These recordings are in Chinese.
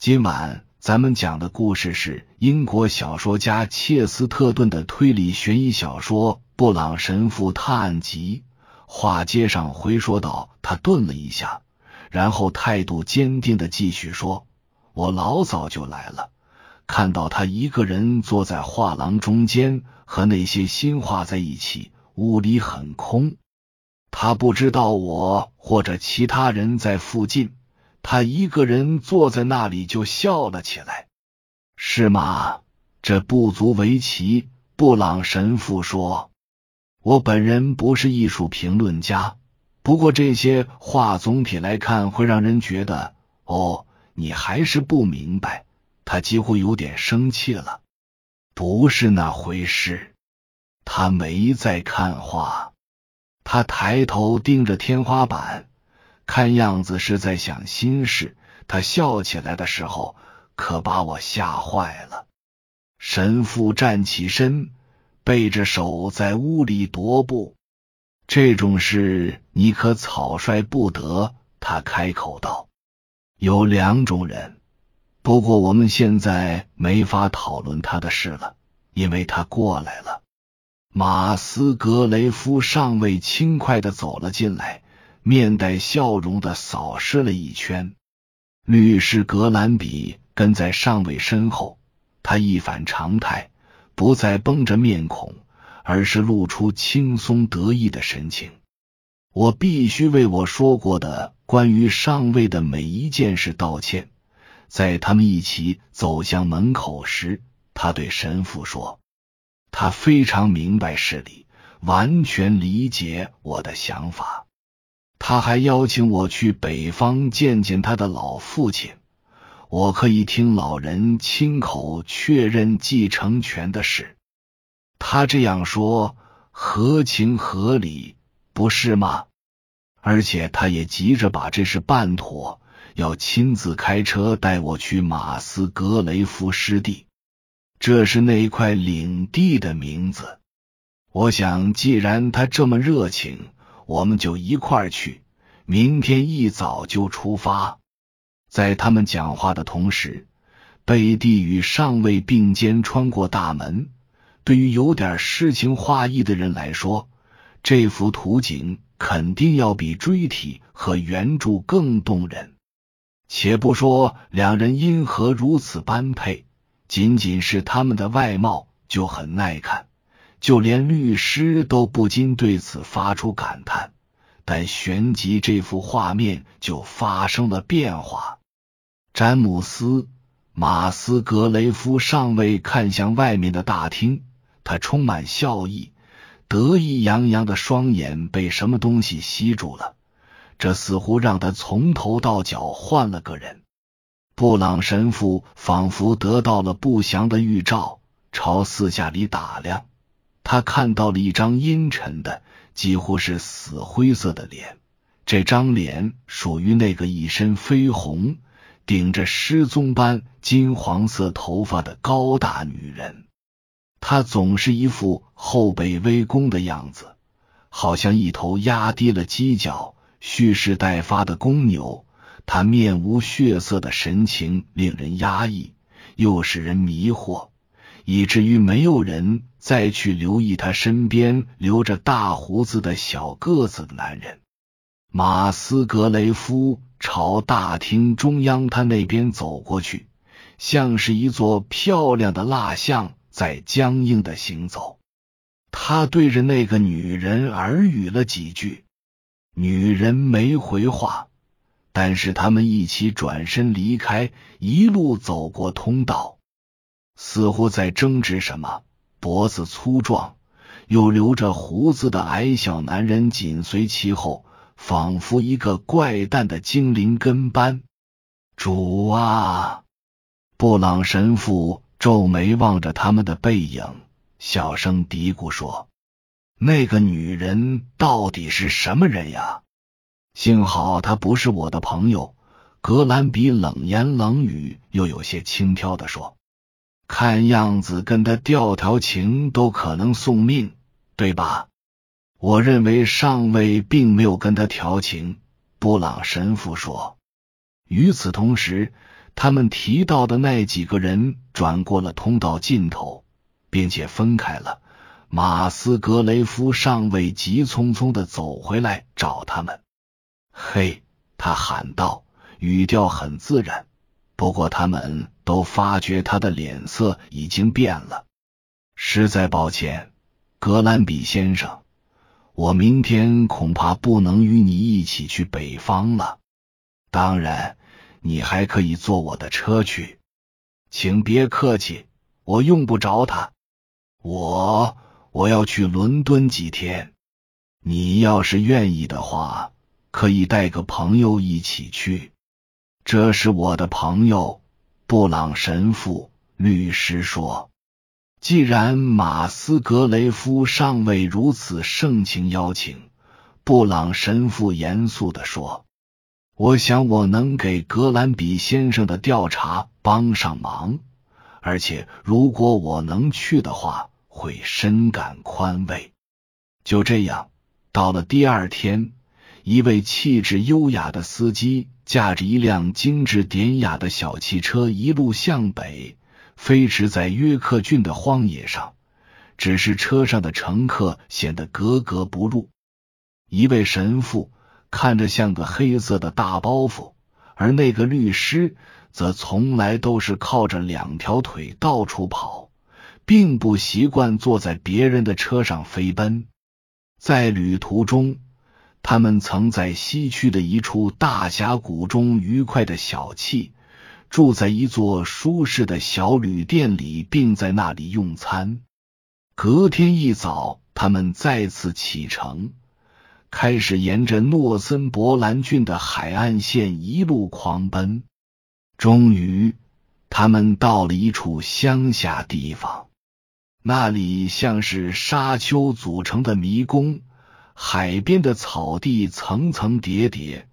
今晚咱们讲的故事是英国小说家切斯特顿的推理悬疑小说《布朗神父探案集》。话接上回说道，他顿了一下，然后态度坚定的继续说：“我老早就来了，看到他一个人坐在画廊中间，和那些新画在一起，屋里很空。他不知道我或者其他人在附近。”他一个人坐在那里就笑了起来，是吗？这不足为奇。布朗神父说：“我本人不是艺术评论家，不过这些话总体来看会让人觉得……哦，你还是不明白。”他几乎有点生气了。不是那回事。他没在看画，他抬头盯着天花板。看样子是在想心事。他笑起来的时候，可把我吓坏了。神父站起身，背着手在屋里踱步。这种事你可草率不得。他开口道：“有两种人，不过我们现在没法讨论他的事了，因为他过来了。”马斯格雷夫上尉轻快的走了进来。面带笑容的扫视了一圈，律师格兰比跟在上尉身后。他一反常态，不再绷着面孔，而是露出轻松得意的神情。我必须为我说过的关于上尉的每一件事道歉。在他们一起走向门口时，他对神父说：“他非常明白事理，完全理解我的想法。”他还邀请我去北方见见他的老父亲，我可以听老人亲口确认继承权的事。他这样说合情合理，不是吗？而且他也急着把这事办妥，要亲自开车带我去马斯格雷夫湿地，这是那一块领地的名字。我想，既然他这么热情。我们就一块儿去，明天一早就出发。在他们讲话的同时，贝蒂与上尉并肩穿过大门。对于有点诗情画意的人来说，这幅图景肯定要比锥体和圆柱更动人。且不说两人因何如此般配，仅仅是他们的外貌就很耐看。就连律师都不禁对此发出感叹，但旋即这幅画面就发生了变化。詹姆斯·马斯格雷夫上尉看向外面的大厅，他充满笑意，得意洋洋的双眼被什么东西吸住了，这似乎让他从头到脚换了个人。布朗神父仿佛得到了不祥的预兆，朝四下里打量。他看到了一张阴沉的、几乎是死灰色的脸。这张脸属于那个一身绯红、顶着失踪般金黄色头发的高大女人。她总是一副后背微弓的样子，好像一头压低了犄角、蓄势待发的公牛。她面无血色的神情令人压抑，又使人迷惑，以至于没有人。再去留意他身边留着大胡子的小个子的男人马斯格雷夫朝大厅中央他那边走过去，像是一座漂亮的蜡像在僵硬的行走。他对着那个女人耳语了几句，女人没回话，但是他们一起转身离开，一路走过通道，似乎在争执什么。脖子粗壮又留着胡子的矮小男人紧随其后，仿佛一个怪诞的精灵跟班。主啊！布朗神父皱眉望着他们的背影，小声嘀咕说：“那个女人到底是什么人呀？幸好她不是我的朋友。”格兰比冷言冷语又有些轻佻的说。看样子跟他调调情都可能送命，对吧？我认为上尉并没有跟他调情。布朗神父说。与此同时，他们提到的那几个人转过了通道尽头，并且分开了。马斯格雷夫上尉急匆匆的走回来找他们。嘿，他喊道，语调很自然。不过他们都发觉他的脸色已经变了。实在抱歉，格兰比先生，我明天恐怕不能与你一起去北方了。当然。你还可以坐我的车去，请别客气，我用不着它。我我要去伦敦几天，你要是愿意的话，可以带个朋友一起去。这是我的朋友布朗神父。律师说：“既然马斯格雷夫上尉如此盛情邀请，布朗神父严肃的说。”我想我能给格兰比先生的调查帮上忙，而且如果我能去的话，会深感宽慰。就这样，到了第二天，一位气质优雅的司机驾着一辆精致典雅的小汽车，一路向北，飞驰在约克郡的荒野上。只是车上的乘客显得格格不入。一位神父。看着像个黑色的大包袱，而那个律师则从来都是靠着两条腿到处跑，并不习惯坐在别人的车上飞奔。在旅途中，他们曾在西区的一处大峡谷中愉快的小憩，住在一座舒适的小旅店里，并在那里用餐。隔天一早，他们再次启程。开始沿着诺森伯兰郡的海岸线一路狂奔，终于，他们到了一处乡下地方。那里像是沙丘组成的迷宫，海边的草地层层叠叠，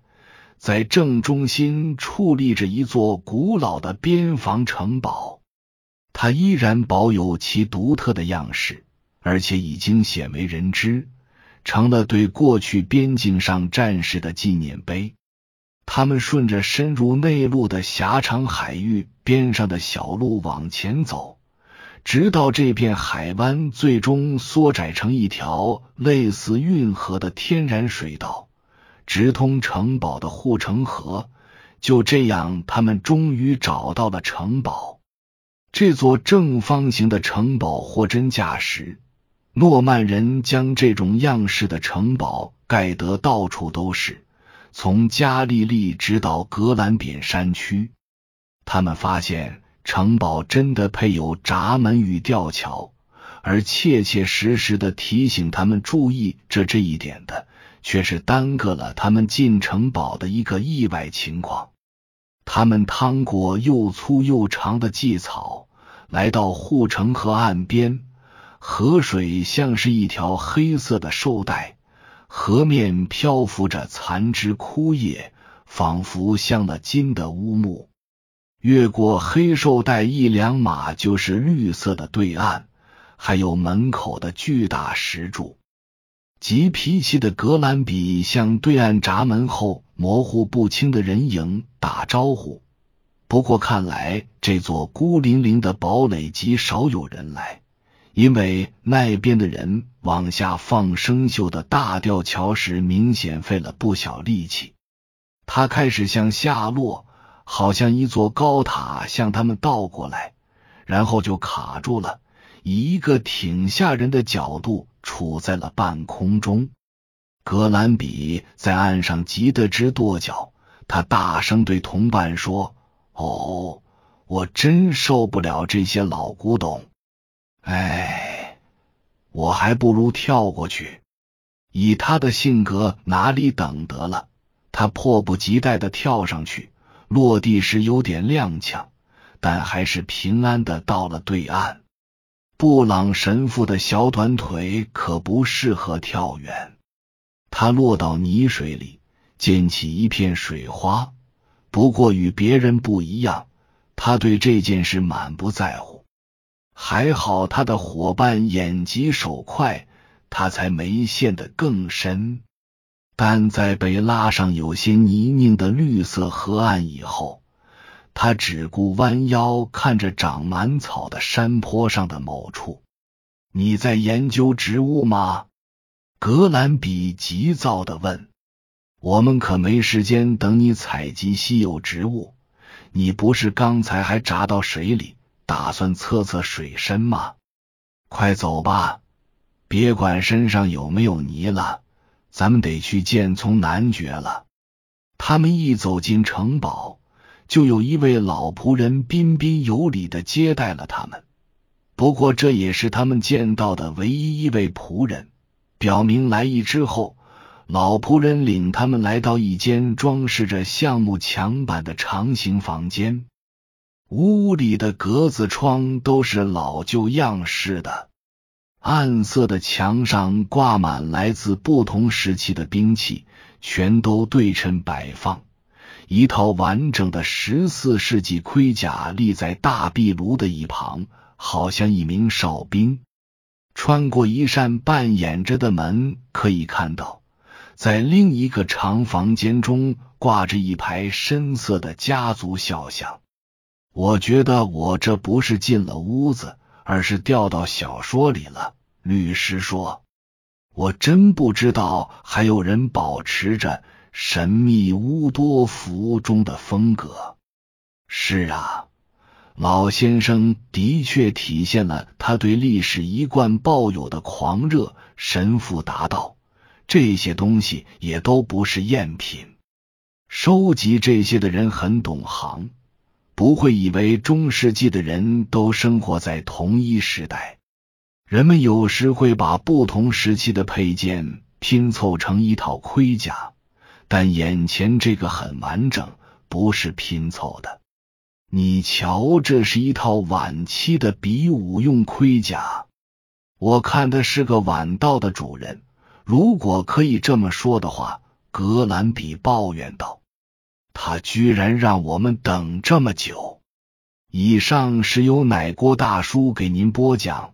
在正中心矗立着一座古老的边防城堡，它依然保有其独特的样式，而且已经鲜为人知。成了对过去边境上战士的纪念碑。他们顺着深入内陆的狭长海域边上的小路往前走，直到这片海湾最终缩窄成一条类似运河的天然水道，直通城堡的护城河。就这样，他们终于找到了城堡。这座正方形的城堡货真价实。诺曼人将这种样式的城堡盖得到处都是，从加利利直到格兰扁山区。他们发现城堡真的配有闸门与吊桥，而切切实实的提醒他们注意这这一点的，却是耽搁了他们进城堡的一个意外情况。他们趟过又粗又长的蓟草，来到护城河岸边。河水像是一条黑色的绶带，河面漂浮着残枝枯叶，仿佛镶了金的乌木。越过黑兽带一两码，就是绿色的对岸，还有门口的巨大石柱。急脾气的格兰比向对岸闸门后模糊不清的人影打招呼，不过看来这座孤零零的堡垒极少有人来。因为那边的人往下放生锈的大吊桥时，明显费了不小力气。他开始向下落，好像一座高塔向他们倒过来，然后就卡住了，以一个挺吓人的角度处在了半空中。格兰比在岸上急得直跺脚，他大声对同伴说：“哦，我真受不了这些老古董。”哎，我还不如跳过去。以他的性格，哪里等得了？他迫不及待的跳上去，落地时有点踉跄，但还是平安的到了对岸。布朗神父的小短腿可不适合跳远，他落到泥水里，溅起一片水花。不过与别人不一样，他对这件事满不在乎。还好他的伙伴眼疾手快，他才没陷得更深。但在被拉上有些泥泞的绿色河岸以后，他只顾弯腰看着长满草的山坡上的某处。你在研究植物吗？格兰比急躁的问。我们可没时间等你采集稀有植物。你不是刚才还扎到水里，打算测测水深吗？快走吧，别管身上有没有泥了，咱们得去见从男爵了。他们一走进城堡，就有一位老仆人彬彬有礼的接待了他们。不过这也是他们见到的唯一一位仆人。表明来意之后，老仆人领他们来到一间装饰着橡木墙板的长形房间。屋里的格子窗都是老旧样式的，暗色的墙上挂满来自不同时期的兵器，全都对称摆放。一套完整的十四世纪盔甲立在大壁炉的一旁，好像一名哨兵。穿过一扇半掩着的门，可以看到，在另一个长房间中挂着一排深色的家族肖像。我觉得我这不是进了屋子，而是掉到小说里了。律师说：“我真不知道还有人保持着。”神秘乌多福中的风格是啊，老先生的确体现了他对历史一贯抱有的狂热。神父答道：“这些东西也都不是赝品，收集这些的人很懂行，不会以为中世纪的人都生活在同一时代。人们有时会把不同时期的配件拼凑成一套盔甲。”但眼前这个很完整，不是拼凑的。你瞧，这是一套晚期的比武用盔甲。我看他是个晚到的主人，如果可以这么说的话。格兰比抱怨道：“他居然让我们等这么久。”以上是由奶锅大叔给您播讲，